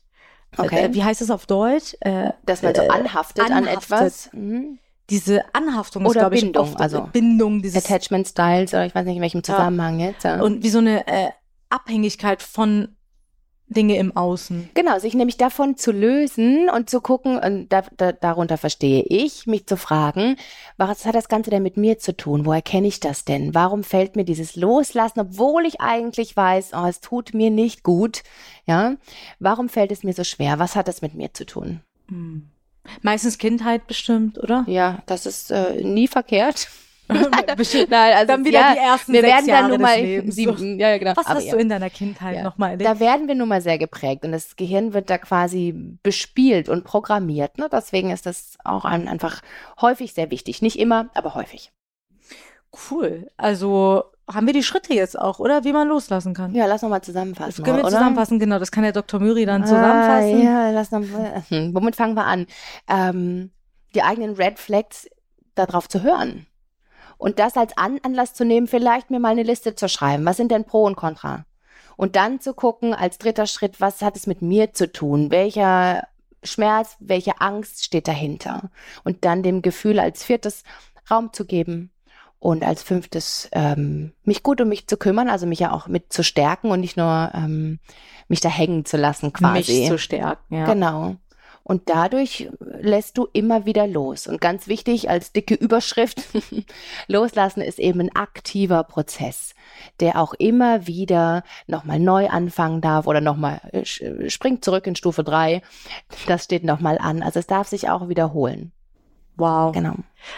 Okay. Äh, wie heißt es auf Deutsch? Äh, Dass man so anhaftet, äh, anhaftet. an etwas. Mhm. Diese Anhaftung oder ist, glaube ich, Bindung, oft, also Bindung, dieses Attachment Styles oder ich weiß nicht in welchem Zusammenhang ja. jetzt. Ja. Und wie so eine äh, Abhängigkeit von Dinge im Außen. Genau, sich nämlich davon zu lösen und zu gucken, und da, da, darunter verstehe ich, mich zu fragen, was hat das Ganze denn mit mir zu tun? Woher kenne ich das denn? Warum fällt mir dieses Loslassen, obwohl ich eigentlich weiß, oh, es tut mir nicht gut? Ja, warum fällt es mir so schwer? Was hat das mit mir zu tun? Hm. Meistens Kindheit bestimmt, oder? Ja, das ist äh, nie verkehrt. Nein, also dann wieder ja, die ersten wir werden dann nur mal sieben, ja, genau. Was Aber hast ja. du in deiner Kindheit ja. nochmal erlebt? Da werden wir nun mal sehr geprägt und das Gehirn wird da quasi bespielt und programmiert. Ne? Deswegen ist das auch einfach häufig sehr wichtig. Nicht immer, aber häufig. Cool. Also haben wir die Schritte jetzt auch, oder? Wie man loslassen kann. Ja, lass nochmal zusammenfassen. Das können wir oder? zusammenfassen, genau. Das kann der Dr. Müri dann zusammenfassen. Ah, ja, lass noch, hm, womit fangen wir an? Ähm, die eigenen Red Flags darauf zu hören. Und das als An Anlass zu nehmen, vielleicht mir mal eine Liste zu schreiben. Was sind denn Pro und Contra? Und dann zu gucken, als dritter Schritt, was hat es mit mir zu tun? Welcher Schmerz, welche Angst steht dahinter? Und dann dem Gefühl als viertes Raum zu geben. Und als fünftes, ähm, mich gut um mich zu kümmern, also mich ja auch mit zu stärken und nicht nur ähm, mich da hängen zu lassen quasi. Mich zu stärken, ja. Genau. Und dadurch lässt du immer wieder los. Und ganz wichtig als dicke Überschrift, loslassen ist eben ein aktiver Prozess, der auch immer wieder nochmal neu anfangen darf oder nochmal äh, springt zurück in Stufe drei. Das steht nochmal an. Also es darf sich auch wiederholen. Wow. Genau.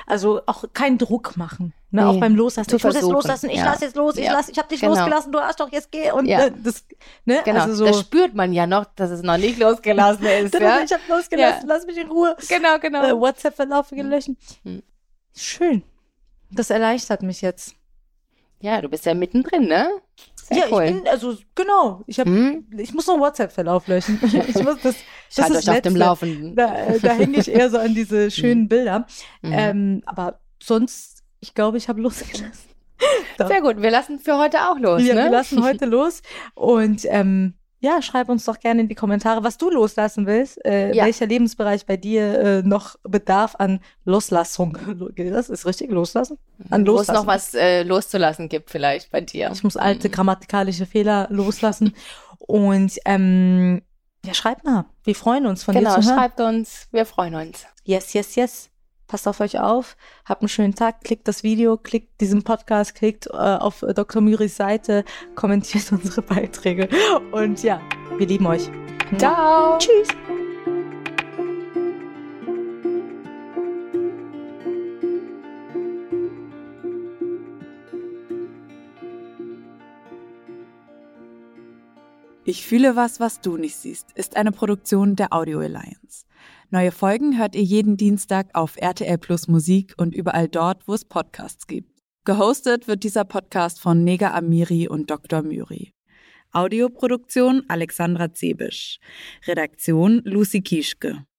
Also auch keinen Druck machen. Ne? Nee, auch beim Loslassen. Ich muss jetzt loslassen, ich ja. lass jetzt los, ich, ja. lass, ich hab dich genau. losgelassen, du hast doch jetzt geh. Und ja. ne, das, ne? Genau. Also so. Das spürt man ja noch, dass es noch nicht losgelassen ist. ja? Ich hab losgelassen, lass mich in Ruhe. Genau, genau. Äh, WhatsApp-Verlaufe gelöschen. Mhm. Schön. Das erleichtert mich jetzt. Ja, du bist ja mittendrin, ne? Sehr ja, cool. ich bin, also genau. Ich, hab, hm? ich muss noch WhatsApp-Verlauf löschen. Ich muss das, ich das ist euch auf dem Laufenden. Da, da hänge ich eher so an diese schönen hm. Bilder. Mhm. Ähm, aber sonst, ich glaube, ich habe losgelassen. Sehr gut, wir lassen für heute auch los. Ja, ne? wir lassen heute los. Und ähm, ja, schreib uns doch gerne in die Kommentare, was du loslassen willst, äh, ja. welcher Lebensbereich bei dir äh, noch bedarf an Loslassung. Das ist richtig, loslassen? An Loslassen. Wo es noch was äh, loszulassen gibt vielleicht bei dir. Ich muss alte grammatikalische Fehler loslassen. Und ähm, ja, schreib mal. Wir freuen uns von genau, dir zu hören. Genau, schreibt uns. Wir freuen uns. Yes, yes, yes. Passt auf euch auf, habt einen schönen Tag, klickt das Video, klickt diesen Podcast, klickt äh, auf Dr. Myris Seite, kommentiert unsere Beiträge und ja, wir lieben euch. Ciao. Tschüss. Ich fühle was, was du nicht siehst, ist eine Produktion der Audio Alliance. Neue Folgen hört ihr jeden Dienstag auf RTL Plus Musik und überall dort, wo es Podcasts gibt. Gehostet wird dieser Podcast von Nega Amiri und Dr. Myri. Audioproduktion Alexandra Zebisch. Redaktion Lucy Kieschke.